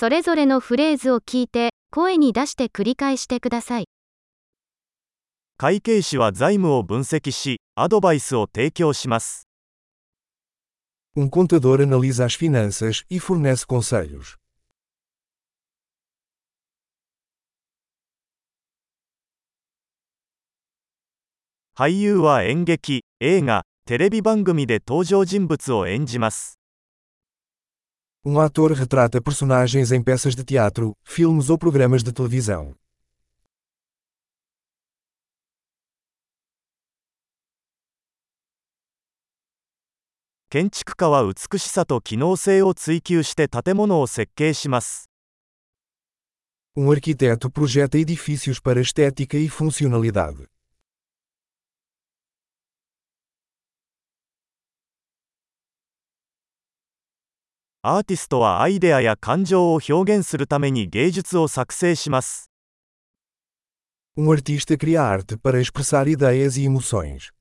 それぞれのフレーズを聞いて、声に出して繰り返してください。会計士は財務を分析し、アドバイスを提供します。Um contador analisa as finanças e fornece conselhos. 俳優は演劇、映画、テレビ番組で登場人物を演じます。Um ator retrata personagens em peças de teatro, filmes ou programas de televisão. Um arquiteto projeta edifícios para estética e funcionalidade. アーティストはアイデアや感情を表現するために芸術を作成します。 Um artista cria arte para expressar ideias e emoções.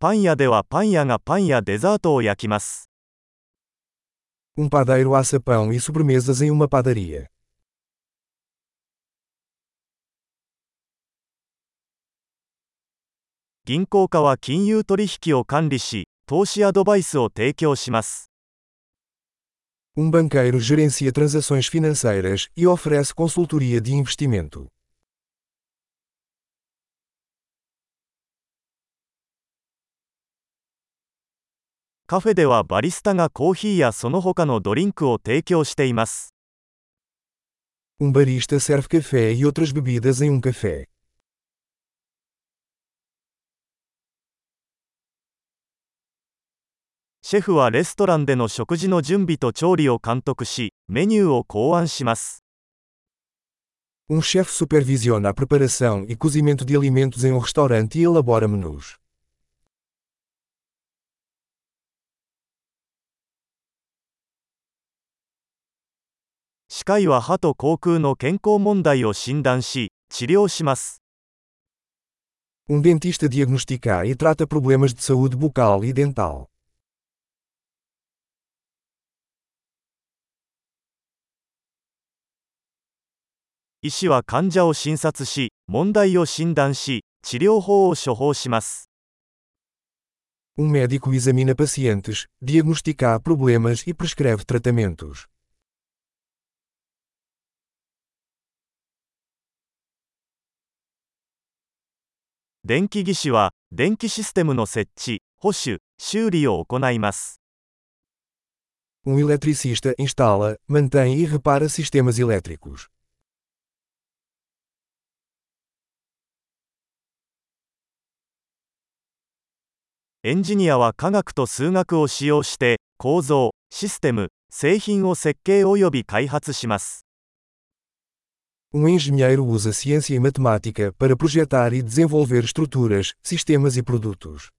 パン屋ではパン屋がパンやデザートを焼きます。 Um padeiro assa pão e sobremesas em uma padaria. 銀行家は金融取引を管理し、投資アドバイスを提供します。Um banqueiro gerencia transações financeiras e oferece consultoria de investimento. カフェではバリスタがコーヒーやその他のドリンクを提供しています。Um barista serve café e outras bebidas em um café. シェフはレストランでの食事の準備と調理を監督し、メニューを考案します。 Um chefe supervisiona a preparação e cozimento de alimentos em um restaurante e elabora menus. 歯科医は歯と口腔の健康問題を診断し、治療します。 Um dentista diagnostica e trata problemas de saúde bucal e dental. 医師は患者を診察し、問題を診断し、治療法を処方します。Um médico examina pacientes, diagnostica problemas e prescreve tratamentos. 電気技師は、電気システムの設置、保守、修理を行います。Um eletricista instala, mantém e repara sistemas elétricos. エンジニアは科学と数学を使用して、構造、システム、製品を設計及び開発します。Um engenheiro usa ciência e matemática para projetar e desenvolver estruturas, sistemas e produtos.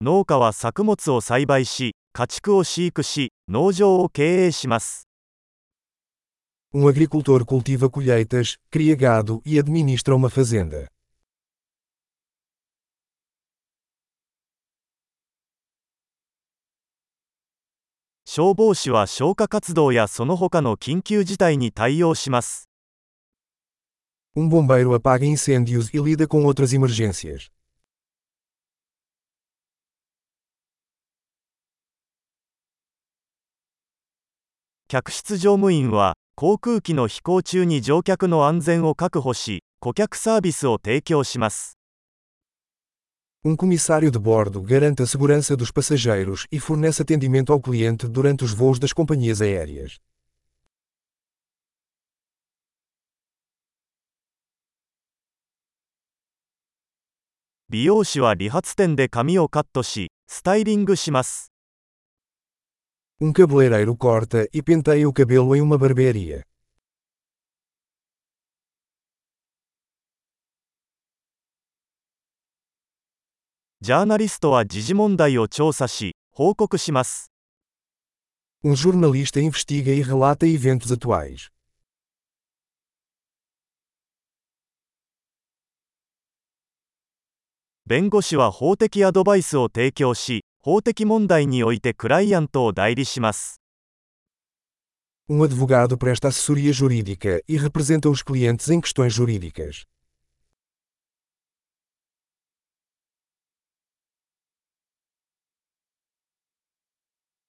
農家は作物を栽培し、家畜を飼育し、農場を経営します。Um agricultor cultiva colheitas, cria gado e administra uma fazenda. 消防士は消火活動やその他の緊急事態に対応します。 Um bombeiro apaga incêndios e lida com outras emergências. 客室乗務員は、 航空機の飛行中に乗客の安全を確保し、顧客サービスを提供します。Um comissário de bordo garante a segurança dos passageiros e fornece atendimento ao cliente durante os voos das companhias aéreas. 美容師は理髪店で髪をカットし、スタイリングします。Um cabeleireiro corta e penteia o cabelo em uma barbearia. Um jornalista investiga e relata eventos atuais. 弁護士は法的アドバイスを提供し、法的問題においてクライアントを代理します。 Um advogado presta assessoria jurídica e representa os clientes em questões jurídicas.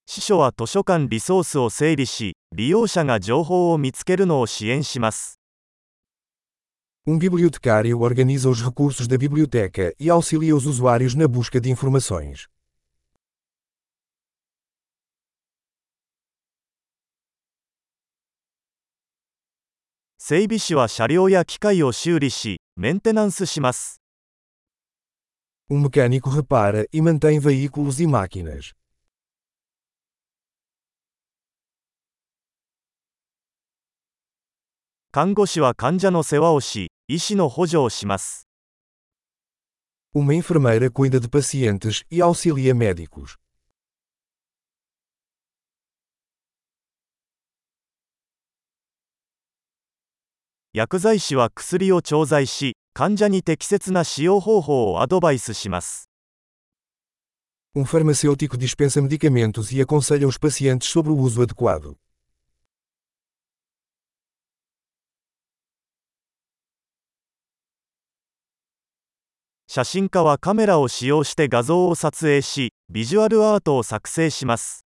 司書は図書館リソースを整理し、利用者が情報を見つけるのを支援します。 Um bibliotecário organiza os recursos da biblioteca e auxilia os usuários na busca de informações. 整備士は車両や機械を修理し、メンテナンスします。Um mecânico repara e mantém veículos e máquinas. 看護師は患者の世話をし、医師の補助をします。Uma enfermeira cuida de pacientes e auxilia médicos. 薬剤師は薬を調剤し、患者に適切な使用方法をアドバイスします。Um farmacêutico dispensa medicamentos e aconselha os pacientes sobre o uso adequado. 写真家はカメラを使用して画像を撮影し、ビジュアルアートを作成します。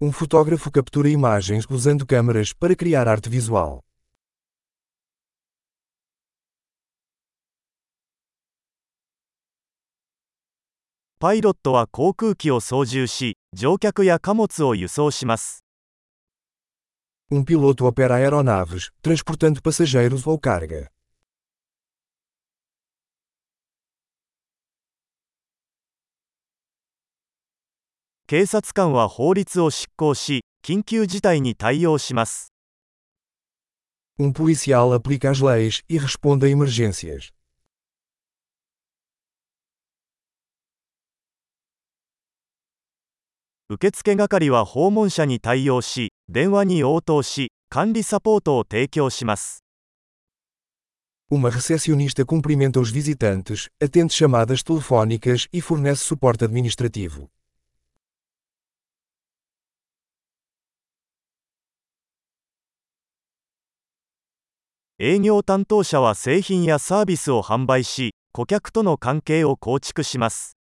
Um fotógrafo captura imagens usando câmeras para criar arte visual. パイロットは航空機を操縦し、乗客や貨物を輸送します。 Um piloto opera aeronaves, transportando passageiros ou carga. 警察官は法律を執行し、緊急事態に対応します。 Um policial aplica as leis e responde a emergências. 受付係は訪問者に対応し、電話に応答し、管理サポートを提供します。Uma recepcionista cumprimenta os visitantes, atende chamadas telefónicas e fornece suporte administrativo. 営業担当者は製品やサービスを販売し、顧客との関係を構築します。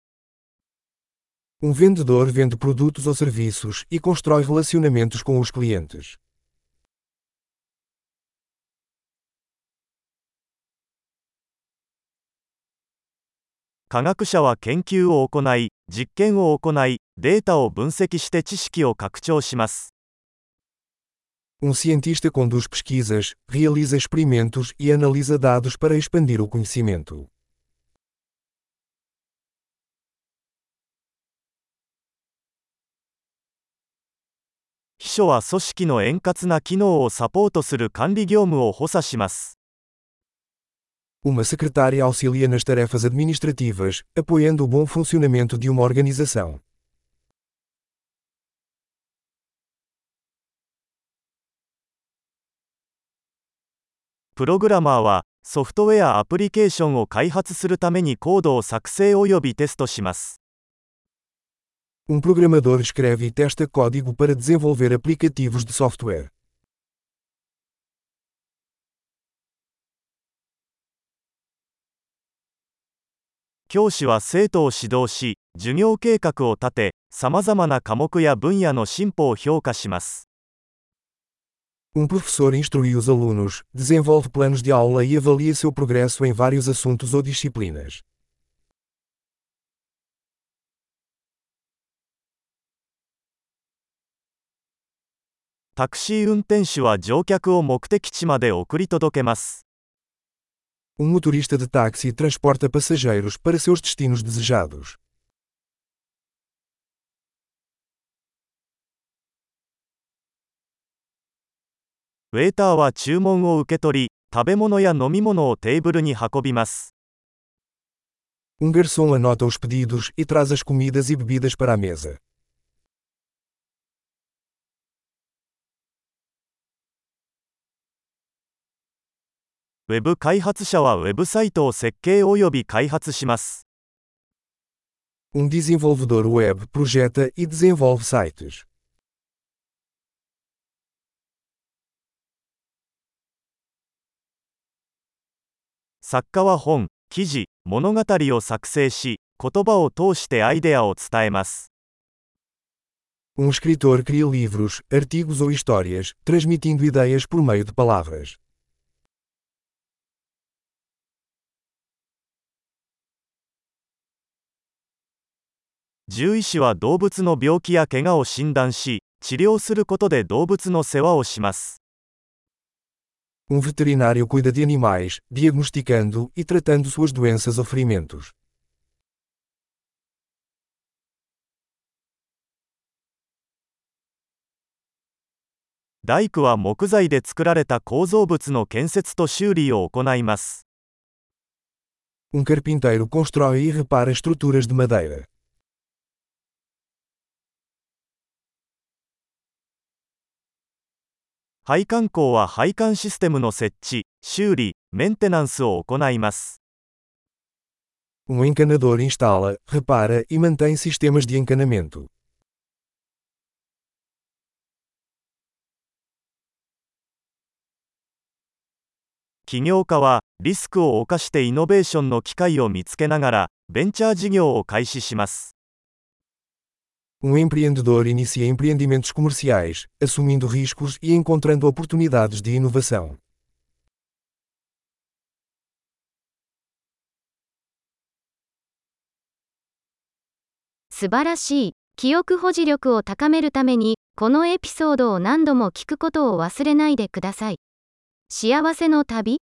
Um vendedor vende produtos ou serviços e constrói relacionamentos com os clientes. Um cientista conduz pesquisas, realiza experimentos e analisa dados para expandir o conhecimento. 秘書は組織の円滑な機能をサポートする管理業務を補佐します。Uma secretária auxilia nas tarefas administrativas, apoiando o bom funcionamento de uma organização. プログラマーは、ソフトウェアアプリケーションを開発するためにコードを作成及びテストします。Um programador escreve e testa código para desenvolver aplicativos de software. Um professor instrui os alunos, desenvolve planos de aula e avalia seu progresso em vários assuntos ou disciplinas. タクシー運転手は乗客を目的地まで送り届けます。Um motorista de táxi transporta passageiros para seus destinos desejados. ウェーターは注文を受け取り、食べ物や飲み物をテーブルに運びます。Um garçom anota os pedidos e traz as comidas e bebidas para a mesa. ウェブ開発者はウェブサイトを設計及び開発します。Um desenvolvedor web projeta e desenvolve sites. 作家は本、記事、物語を作成し、言葉を通してアイデアを伝えます。Um escritor cria livros, artigos ou histórias, transmitindo ideias por meio de palavras. 獣医師は動物の病気や怪我を診断し、治療することで動物の世話をします。Um veterinário cuida de animais, diagnosticando e tratando suas doenças ou ferimentos. 大工は木材で作られた構造物の建設と修理を行います。Um carpinteiro constrói e repara estruturas de madeira. 配管工は配管システムの設置、修理、メンテナンスを行います。Um encanador instala, repara e mantém sistemas de encanamento. 起業家は、リスクを冒してイノベーションの機会を見つけながら、ベンチャー事業を開始します。Um empreendedor inicia empreendimentos comerciais, assumindo riscos e encontrando oportunidades de inovação. 素晴らしい。記憶保持力を高めるために、このエピソードを何度も聞くことを忘れないでください。幸せの旅